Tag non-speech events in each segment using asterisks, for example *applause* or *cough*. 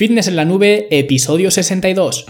Fitness en la Nube, episodio 62.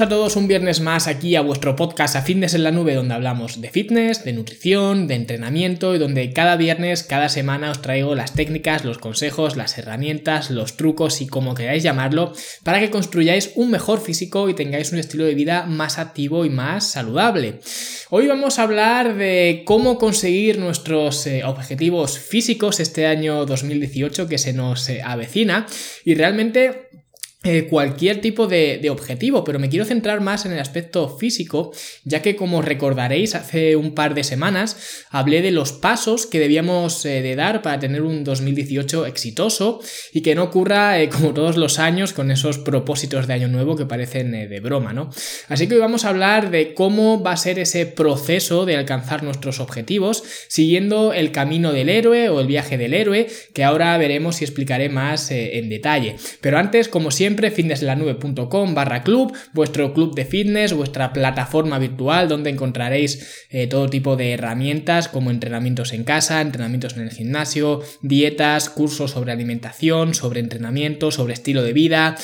A todos un viernes más aquí a vuestro podcast a Fitness en la Nube, donde hablamos de fitness, de nutrición, de entrenamiento y donde cada viernes, cada semana os traigo las técnicas, los consejos, las herramientas, los trucos y como queráis llamarlo, para que construyáis un mejor físico y tengáis un estilo de vida más activo y más saludable. Hoy vamos a hablar de cómo conseguir nuestros eh, objetivos físicos este año 2018 que se nos eh, avecina y realmente eh, cualquier tipo de, objetivo, pero me quiero centrar más en el aspecto físico, ya que como recordaréis hace un par de semanas hablé de los pasos que debíamos eh, de dar para tener un 2018 exitoso y que no ocurra eh, *laughs* como todos los años con esos propósitos de año nuevo que parecen de broma, ¿no? Así que hoy vamos a hablar de cómo va a ser ese proceso de alcanzar nuestros objetivos siguiendo el camino del héroe o el viaje del héroe, que ahora veremos y explicaré más en detalle. Pero antes, como siempre, siempre, fitnesslanube.com barra club, vuestro club de fitness, vuestra plataforma virtual donde encontraréis eh, todo tipo de herramientas como entrenamientos en casa, entrenamientos en el gimnasio, dietas, cursos sobre alimentación, sobre entrenamiento, sobre estilo de vida,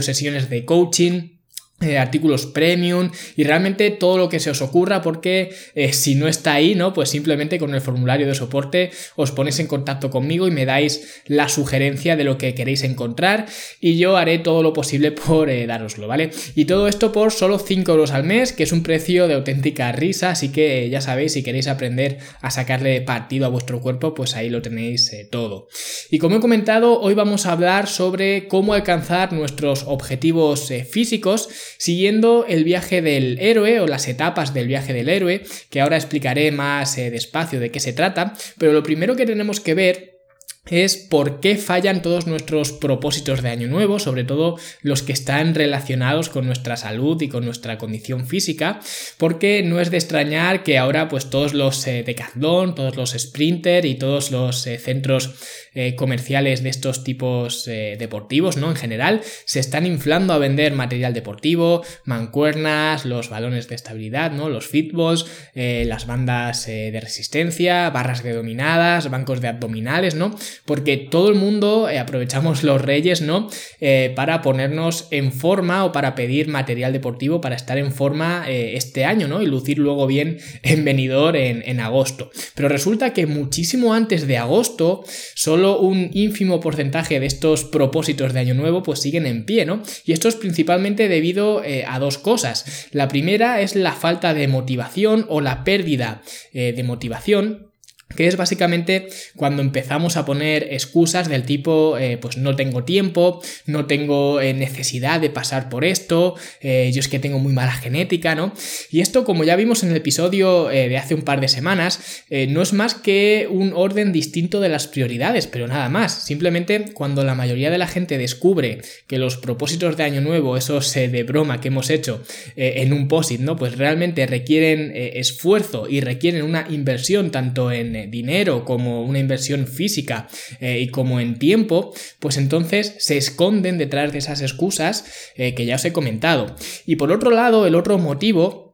sesiones de coaching eh, artículos premium y realmente todo lo que se os ocurra porque eh, si no está ahí, ¿no? Pues simplemente con el formulario de soporte os ponéis en contacto conmigo y me dais la sugerencia de lo que queréis encontrar y yo haré todo lo posible *laughs* por eh, daroslo, ¿vale? Y todo esto por solo 5 euros al mes, que es un precio de auténtica risa, así que ya sabéis, si queréis aprender a sacarle partido a vuestro cuerpo, pues ahí lo tenéis todo. Y como he comentado, hoy vamos a hablar sobre cómo alcanzar nuestros objetivos físicos siguiendo el viaje del héroe o las etapas del viaje del héroe, que ahora explicaré más eh, despacio de qué se trata, pero lo primero que tenemos que ver es por qué fallan todos nuestros propósitos de año nuevo, sobre todo los que están relacionados con nuestra salud y con nuestra condición física, porque no es de extrañar que ahora pues todos los eh, Decathlon, todos los Sprinter y todos los eh, centros eh, comerciales de estos tipos deportivos, ¿no? En general, se están inflando a vender material deportivo, mancuernas, los balones de estabilidad, ¿no? Los fitballs, las bandas de resistencia, barras de dominadas, bancos de abdominales, ¿no? Porque todo el mundo eh, aprovechamos los reyes, ¿no? Eh, para ponernos en forma o para pedir material deportivo para estar en forma eh, este año, ¿no? Y lucir luego bien en venidor en, agosto. Pero resulta que muchísimo antes de agosto, solo un ínfimo porcentaje de estos propósitos de año nuevo pues siguen en pie, ¿no? Y esto es principalmente debido a dos cosas. La primera es la falta de motivación o la pérdida de motivación que es básicamente cuando empezamos a poner excusas del tipo, eh, pues no tengo tiempo, no tengo eh, necesidad de pasar por esto, eh, yo es que tengo muy mala genética, ¿no? Y esto, como ya vimos en el episodio de hace un par de semanas, no es más que un orden distinto de las prioridades, pero nada más. Simplemente cuando la mayoría de la gente descubre que los propósitos de año nuevo, esos de broma que hemos hecho en un posit, ¿no? Pues realmente requieren esfuerzo y requieren una inversión tanto en dinero, como una inversión física eh, y como en tiempo, pues entonces se esconden detrás de esas excusas eh, que ya os he comentado. Y por otro lado, el otro motivo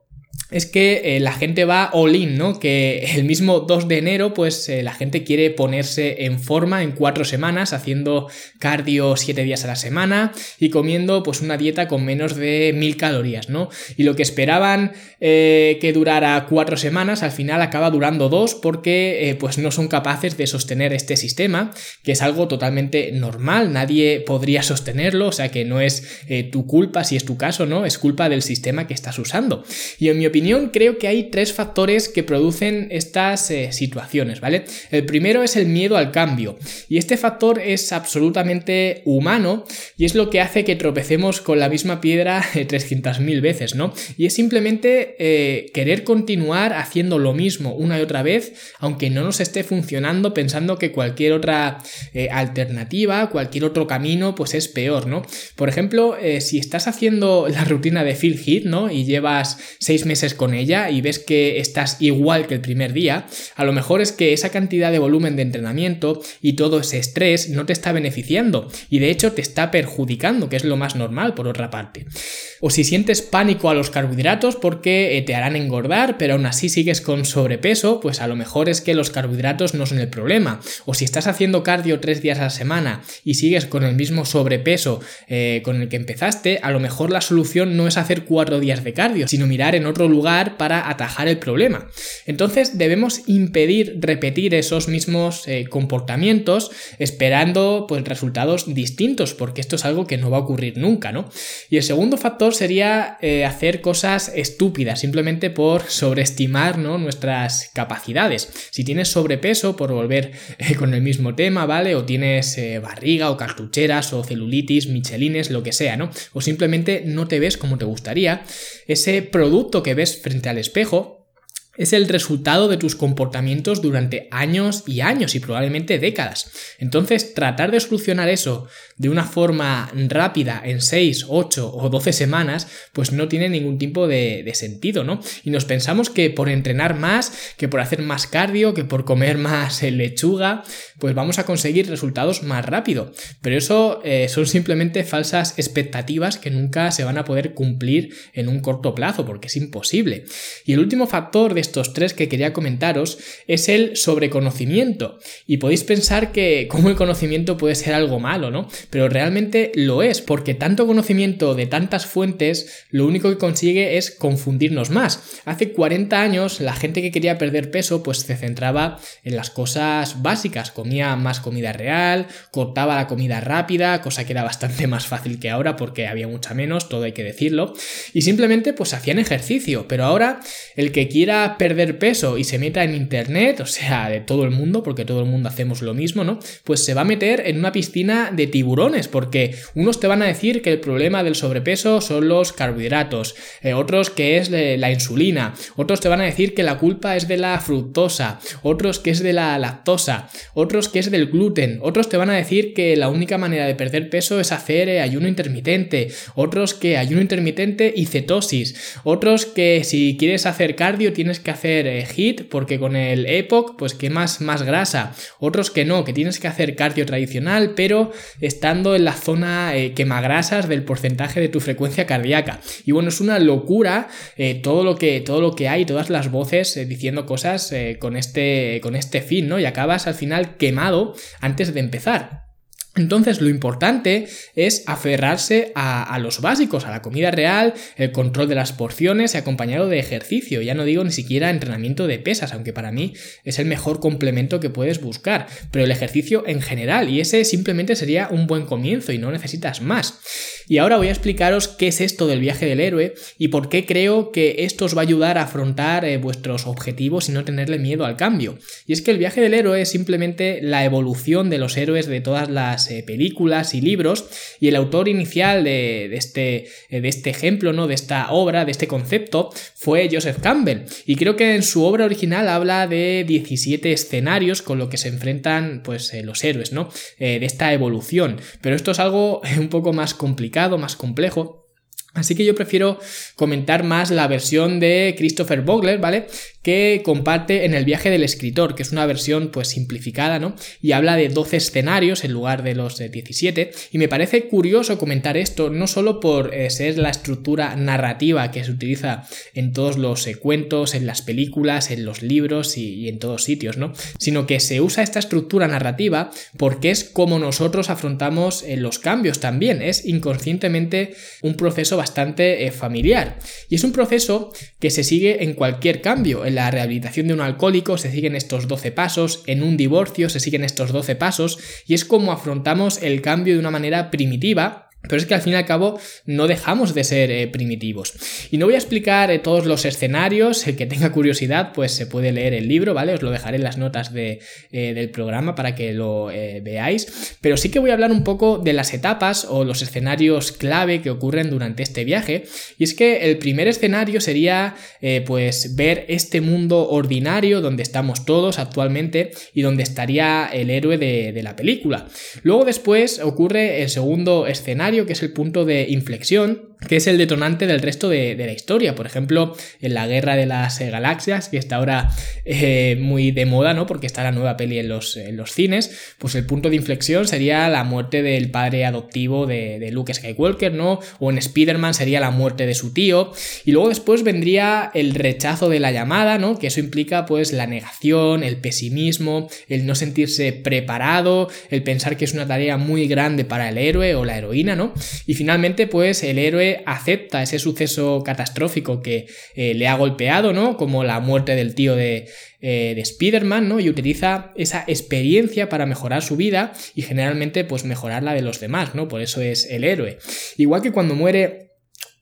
es que eh, la gente va all in, ¿no? Que el mismo 2 de enero, pues eh, la gente quiere ponerse en forma en cuatro semanas, haciendo cardio siete días a la semana y comiendo pues una dieta con menos de mil calorías, ¿no? Y lo que esperaban eh, que durara cuatro semanas, al final acaba durando dos porque pues no son capaces de sostener este sistema, que es algo totalmente normal, nadie podría sostenerlo, o sea que no es tu culpa si es tu caso, ¿no? Es culpa del sistema que estás usando. Y en mi opinión, creo que hay tres factores que producen estas eh, situaciones, ¿vale? El primero es el miedo al cambio. Y este factor es absolutamente humano y es lo que hace que tropecemos con la misma piedra 300.000 veces, ¿no? Y es simplemente eh, querer continuar haciendo lo mismo una y otra vez, aunque no nos esté funcionando, pensando que cualquier otra eh, alternativa, cualquier otro camino, pues es peor, ¿no? Por ejemplo, si estás haciendo la rutina de Phil Heath, ¿no? Y llevas seis meses con ella y ves que estás igual que el primer día, a lo mejor es que esa cantidad de volumen de entrenamiento y todo ese estrés no te está beneficiando y de hecho te está perjudicando, que es lo más normal por otra parte. O si sientes pánico a los carbohidratos porque eh, te harán engordar, pero aún así sigues con sobrepeso, pues a lo mejor es que los carbohidratos no son el problema. O si estás haciendo cardio tres días a la semana y sigues con el mismo sobrepeso eh, con el que empezaste, a lo mejor la solución no es hacer cuatro días de cardio, sino mirar en otro lugar para atajar el problema. Entonces debemos impedir repetir esos mismos eh, comportamientos esperando pues resultados distintos, porque esto es algo que no va a ocurrir nunca, ¿no? Y el segundo factor sería eh, hacer cosas estúpidas, simplemente por sobreestimar nuestras capacidades. Si tienes sobrepeso, por volver eh, con el mismo tema, ¿vale? O tienes barriga o cartucheras o celulitis, michelines, lo que sea, ¿no? O simplemente no te ves como te gustaría, ese producto que ves frente al espejo es el resultado de tus comportamientos durante años y años y probablemente décadas. Entonces, tratar de solucionar eso de una forma rápida en 6, 8 o 12 semanas, pues no tiene ningún tipo de, sentido, ¿no? Y nos pensamos que por entrenar más, que por hacer más cardio, que por comer *laughs* más lechuga, pues vamos a conseguir resultados más rápido. Pero eso eh, son simplemente falsas expectativas que nunca se van a poder cumplir en un corto plazo, porque es imposible. Y el último factor de estos tres que quería comentaros es el sobreconocimiento. Y podéis pensar que como el conocimiento puede ser algo malo, ¿no? Pero realmente lo es, porque tanto conocimiento de tantas fuentes lo único que consigue es confundirnos más. Hace 40 años la gente que quería perder peso pues se centraba en las cosas básicas, comía más comida real, cortaba la comida rápida, cosa que era bastante más fácil que ahora porque había mucha menos, todo hay que decirlo, y simplemente pues hacían ejercicio, pero ahora el que quiera perder peso y se meta en internet, o sea, de todo el mundo, porque todo el mundo hacemos lo mismo, ¿no? Pues se va a meter en una piscina de tiburones, porque unos te van a decir que el problema del sobrepeso son los carbohidratos, eh, otros que es la insulina, otros te van a decir que la culpa es de la fructosa, otros que es de la lactosa, otros que es del gluten, otros te van a decir que la única manera de perder peso es hacer eh, ayuno intermitente, otros que ayuno intermitente y cetosis, otros que si quieres hacer cardio tienes que hacer eh, HIT porque con el EPOC pues quemas más grasa. Otros que no, que tienes que hacer cardio tradicional pero estando en la zona eh, quemagrasas del porcentaje de tu frecuencia cardíaca. Y bueno, es una locura eh, todo, lo que, todo lo que hay, todas las voces diciendo cosas con, este, con este fin, ¿no? Y acabas al final quemado antes de empezar. Entonces lo importante es aferrarse a, los básicos, a la comida real, el control de las porciones acompañado de ejercicio. Ya no digo ni siquiera entrenamiento de pesas, aunque para mí es el mejor complemento que puedes buscar, pero el ejercicio en general y ese simplemente sería un buen comienzo y no necesitas más. Y ahora voy a explicaros qué es esto del viaje del héroe y por qué creo que esto os va a ayudar a afrontar eh, vuestros objetivos y no tenerle miedo al cambio. Y es que el viaje del héroe es simplemente la evolución de los héroes de todas las eh, películas y libros y el autor inicial de, este, eh, de este ejemplo, ¿no? de esta obra, de este concepto, fue Joseph Campbell. Y creo que en su obra original habla de 17 escenarios con lo que se enfrentan pues, los héroes, ¿no? de esta evolución. Pero esto es algo *laughs* un poco más complicado, más complejo. Así que yo prefiero comentar más la versión de Christopher Vogler, ¿vale? que comparte en el viaje del escritor, que es una versión pues simplificada, ¿no? Y habla de 12 escenarios en lugar de los 17. Y me parece curioso comentar esto, no solo por eh, ser la estructura narrativa que se utiliza en todos los eh, cuentos, en las películas, en los libros y, en todos sitios, ¿no? Sino que se usa esta estructura narrativa porque es como nosotros afrontamos eh, los cambios también. Es inconscientemente un proceso bastante familiar. Y es un proceso que se sigue en cualquier cambio en la rehabilitación de un alcohólico se siguen estos 12 pasos, en un divorcio se siguen estos 12 pasos, y es como afrontamos el cambio de una manera primitiva pero es que al fin y al cabo no dejamos de ser eh, primitivos. Y no voy a explicar eh, todos los escenarios, el que tenga curiosidad pues se puede leer el libro, ¿vale? Os lo dejaré en las notas de, eh, del programa para que lo veáis. Pero sí que voy a hablar un poco de las etapas o los escenarios clave que ocurren durante este viaje. Y es que el primer escenario sería pues ver este mundo ordinario donde estamos todos actualmente y donde estaría el héroe de, de la película. Luego después ocurre el segundo escenario que es el punto de inflexión, que es el detonante del resto de, la historia. Por ejemplo, en la Guerra de las eh, Galaxias, que está ahora eh, muy de moda, ¿no? Porque está la nueva peli en los, los, cines, pues el punto de inflexión sería la muerte del padre adoptivo de, de Luke Skywalker, ¿no? O en Spider-Man sería la muerte de su tío. Y luego después vendría el rechazo de la llamada, ¿no? Que eso implica pues la negación, el pesimismo, el no sentirse preparado, el pensar que es una tarea muy grande para el héroe o la heroína, ¿no? Y finalmente pues el héroe acepta ese suceso catastrófico que eh, le ha golpeado, ¿no? Como la muerte del tío de, eh, de Spider-Man, ¿no? Y utiliza esa experiencia para mejorar su vida y generalmente pues mejorar la de los demás, ¿no? Por eso es el héroe. Igual que cuando muere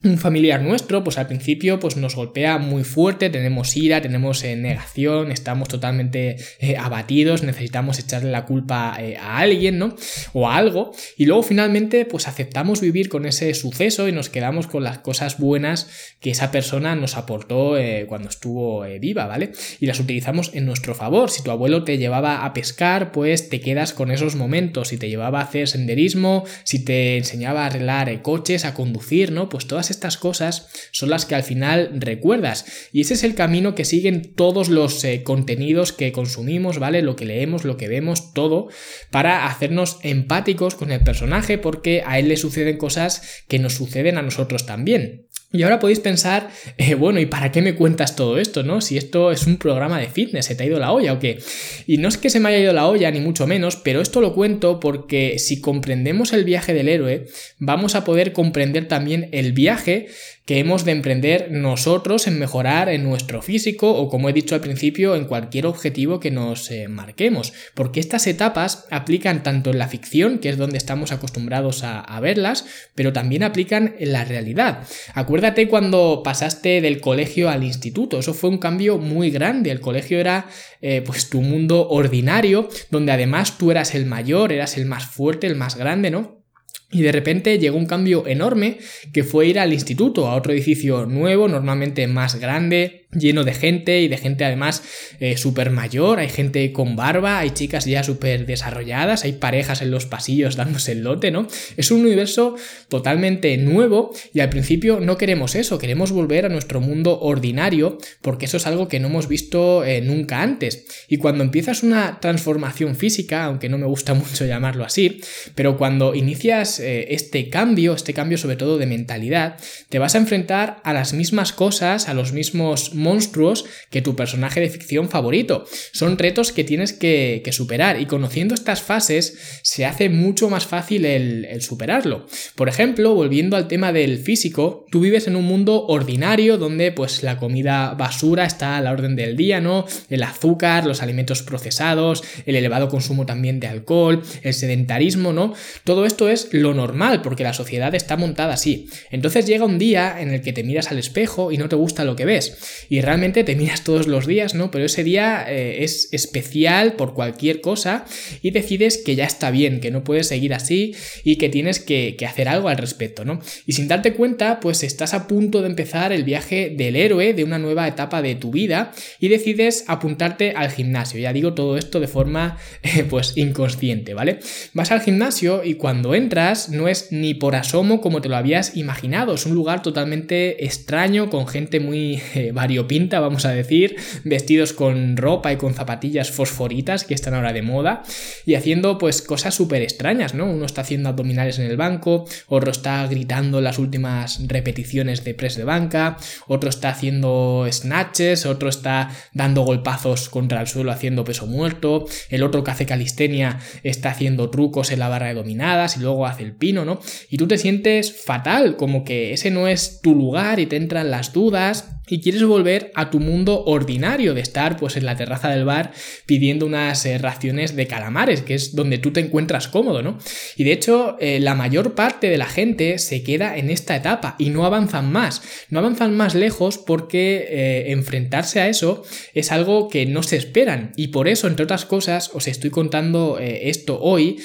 un familiar nuestro, pues al principio pues nos golpea muy fuerte, tenemos ira, tenemos eh, negación, estamos totalmente eh, abatidos, necesitamos echarle la culpa eh, a alguien, ¿no? O a algo, y luego finalmente pues aceptamos vivir con ese suceso y nos quedamos con las cosas buenas que esa persona nos aportó cuando estuvo viva, ¿vale? Y las utilizamos en nuestro favor. Si tu abuelo te llevaba a pescar, pues te quedas con esos momentos. Si te llevaba a hacer senderismo, si te enseñaba a arreglar coches, a conducir, ¿no? Pues todas estas cosas son las que al final recuerdas. Y ese es el camino que siguen todos los eh, contenidos que consumimos, ¿vale? Lo que leemos, lo que vemos, todo, para hacernos empáticos con el personaje porque a él le suceden cosas que nos suceden a nosotros también. Y ahora podéis pensar, eh, bueno, ¿y para qué me cuentas todo esto, no? Si esto es un programa de fitness, ¿se te ha ido la olla o qué? Y no es que se me haya ido la olla, ni mucho menos, pero esto lo cuento porque si comprendemos el viaje del héroe, vamos a poder comprender también el viaje que hemos de emprender nosotros en mejorar en nuestro físico o como he dicho al principio en cualquier objetivo que nos eh, marquemos. Porque estas etapas aplican tanto en la ficción que es donde estamos acostumbrados a, verlas pero también aplican en la realidad. Acuérdate cuando pasaste del colegio al instituto. Eso fue un cambio muy grande. El colegio era eh, pues tu mundo ordinario donde además tú eras el mayor eras el más fuerte el más grande no y de repente llegó un cambio enorme que fue ir al instituto, a otro edificio nuevo, normalmente más grande, lleno de gente y de gente además eh, súper mayor, hay gente con barba, hay chicas ya súper desarrolladas, hay parejas en los pasillos dándose el lote, ¿no? Es un universo totalmente nuevo y al principio no queremos eso, queremos volver a nuestro mundo ordinario porque eso es algo que no hemos visto eh, nunca antes. Y cuando empiezas una transformación física, aunque no me gusta *laughs* mucho llamarlo así, pero cuando inicias eh, este cambio, este cambio sobre todo de mentalidad, te vas a enfrentar a las mismas cosas, a los mismos monstruos que tu personaje de ficción favorito. Son retos que tienes que, superar y conociendo estas fases se hace mucho más fácil el, superarlo. Por ejemplo, volviendo al tema del físico, tú vives en un mundo ordinario donde pues la comida basura está a la orden del día, ¿no? El azúcar, los alimentos procesados, el elevado consumo también de alcohol, el sedentarismo, ¿no? Todo esto es lo normal porque la sociedad está montada así. Entonces llega un día en el que te miras al espejo y no te gusta lo que ves y realmente te miras todos los días, ¿no? Pero ese día eh, es especial por cualquier cosa y decides que ya está bien, que no puedes seguir así y que tienes que, hacer algo al respecto, ¿no? Y sin darte cuenta, pues estás a punto de empezar el viaje del héroe de una nueva etapa de tu vida y decides apuntarte al gimnasio. Ya digo todo esto de forma, eh, pues, inconsciente, ¿vale? Vas al gimnasio y cuando entras no es ni por asomo como te lo habías imaginado, es un lugar totalmente extraño con gente muy eh, pinta, vamos a decir, vestidos con ropa y con zapatillas fosforitas que están ahora de moda y haciendo pues cosas súper extrañas, ¿no? Uno está haciendo abdominales en el banco, otro está gritando las últimas repeticiones de press de banca, otro está haciendo snatches, otro está dando golpazos contra el suelo haciendo peso muerto, el otro que hace calistenia está haciendo trucos en la barra de dominadas y luego hace el pino, ¿no? Y tú te sientes fatal, como que ese no es tu lugar y te entran las dudas y quieres volver a tu mundo ordinario de estar pues en la terraza del bar pidiendo unas eh, raciones de calamares, que es donde tú te encuentras cómodo, ¿no? Y de hecho, eh, la mayor parte de la gente se queda en esta etapa y no avanzan más. No avanzan más lejos porque eh, enfrentarse a eso es algo que no se esperan. Y por eso, entre otras cosas, os estoy contando esto hoy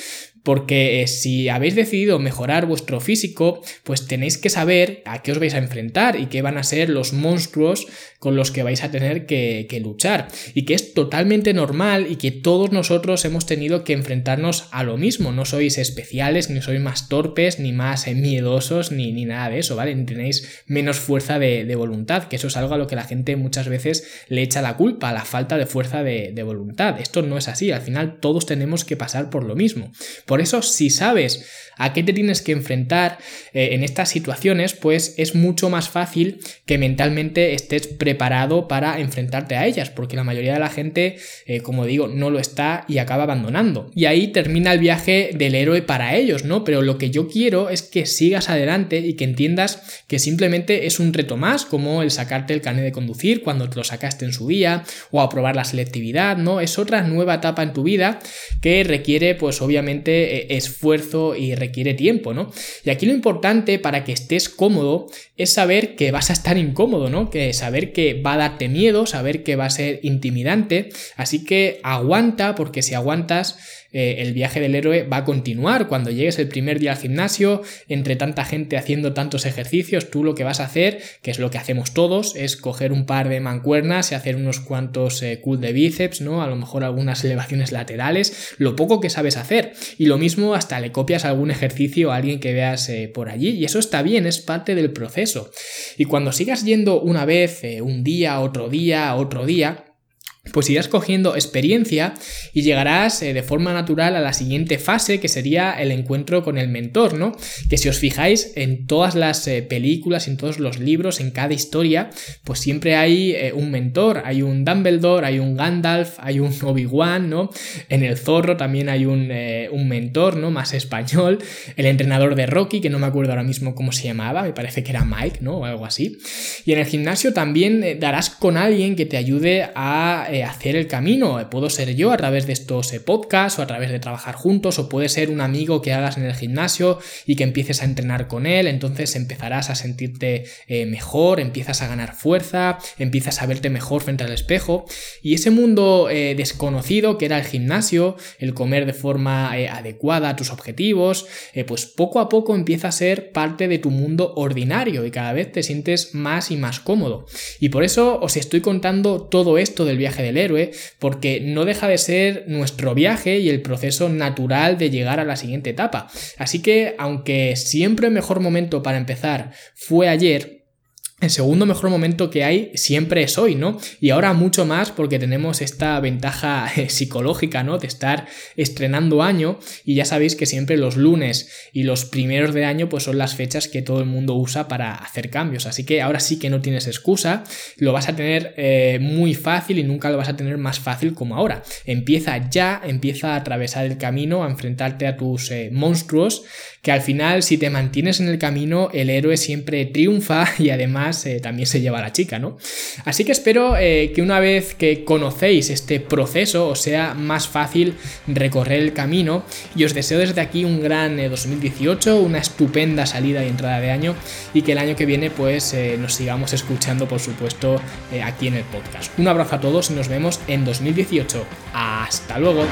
porque eh, si habéis decidido mejorar vuestro físico, pues tenéis que saber a qué os vais a enfrentar y qué van a ser los monstruos con los que vais a tener que, luchar. Y que es totalmente normal y que todos nosotros hemos tenido que enfrentarnos a lo mismo. No sois especiales, ni sois más torpes, ni más eh, miedosos, ni, ni, nada de eso, ¿vale? Tenéis menos fuerza de, voluntad, que eso es algo a lo que la gente muchas veces le echa la culpa, la falta de fuerza de, voluntad. Esto no es así, al final todos tenemos que pasar por lo mismo. Eso, si sabes a qué te tienes que enfrentar eh, en estas situaciones, pues es mucho más fácil que mentalmente estés preparado para enfrentarte a ellas, porque la mayoría de la gente, eh, como digo, no lo está y acaba abandonando. Y ahí termina el viaje del héroe para ellos, ¿no? Pero lo que yo quiero es que sigas adelante y que entiendas que simplemente es un reto más, como el sacarte el carnet de conducir cuando te lo sacaste en su día, o aprobar la selectividad, ¿no? Es otra nueva etapa en tu vida que requiere, pues obviamente, eh, esfuerzo y requiere tiempo, ¿no? Y aquí lo importante para que estés cómodo es saber que vas a estar incómodo, ¿no? Que saber que va a darte miedo, saber que va a ser intimidante, así que aguanta porque si aguantas eh, el viaje del héroe va a continuar. Cuando llegues el primer día al gimnasio, entre tanta gente haciendo tantos ejercicios, tú lo que vas a hacer, que es lo que hacemos todos, es coger un par de mancuernas y hacer unos cuantos eh, de bíceps, ¿no? A lo mejor algunas elevaciones laterales, lo poco que sabes hacer. Y lo mismo hasta le copias algún ejercicio a alguien que veas eh, por allí. Y eso está bien, es parte del proceso. Y cuando sigas yendo una vez, un día, otro día, otro día, pues irás cogiendo experiencia y llegarás eh, de forma natural a la siguiente fase que sería el encuentro con el mentor, ¿no? Que si os fijáis en todas las eh, películas, en todos los libros, en cada historia, pues siempre hay eh, un mentor, hay un Dumbledore, hay un Gandalf, hay un Obi-Wan, ¿no? En el Zorro también hay un, un, mentor, ¿no? Más español, el entrenador de Rocky, que no me acuerdo ahora mismo cómo se llamaba, me parece que era Mike, ¿no? O algo así. Y en el gimnasio también darás con alguien que te ayude a eh, hacer el camino. Eh, puedo ser yo a través de estos eh, podcasts o a través de trabajar juntos o puede ser un amigo que hagas en el gimnasio y que empieces a entrenar con él, entonces empezarás a sentirte mejor, empiezas a ganar fuerza, empiezas a verte mejor frente al espejo y ese mundo desconocido que era el gimnasio, el comer de forma adecuada a tus objetivos, pues poco a poco empieza a ser parte de tu mundo ordinario y cada vez te sientes más y más cómodo. Y por eso os estoy contando todo esto del viaje del héroe, porque no deja de ser nuestro viaje y el proceso natural de llegar a la siguiente etapa. Así que, aunque siempre el mejor momento para empezar fue ayer, el segundo mejor momento que hay siempre es hoy, ¿no? Y ahora mucho más porque tenemos esta ventaja eh, psicológica, ¿no? De estar estrenando año y ya sabéis que siempre los lunes y los primeros de año pues son las fechas que todo el mundo usa para hacer cambios. Así que ahora sí que no tienes excusa, lo vas a tener eh, muy fácil y nunca lo vas a tener más fácil como ahora. Empieza ya, empieza a atravesar el camino, a enfrentarte a tus eh, monstruos, que al final si te mantienes en el camino el héroe siempre triunfa *laughs* y además eh, también se lleva a la chica, ¿no? Así que espero eh, que una vez que conocéis este proceso os sea más fácil recorrer el camino y os deseo desde aquí un gran 2018, eh, una estupenda salida y entrada de año y que el año que viene pues nos sigamos escuchando por supuesto aquí en el podcast. Un abrazo a todos y nos vemos en 2018. Hasta luego.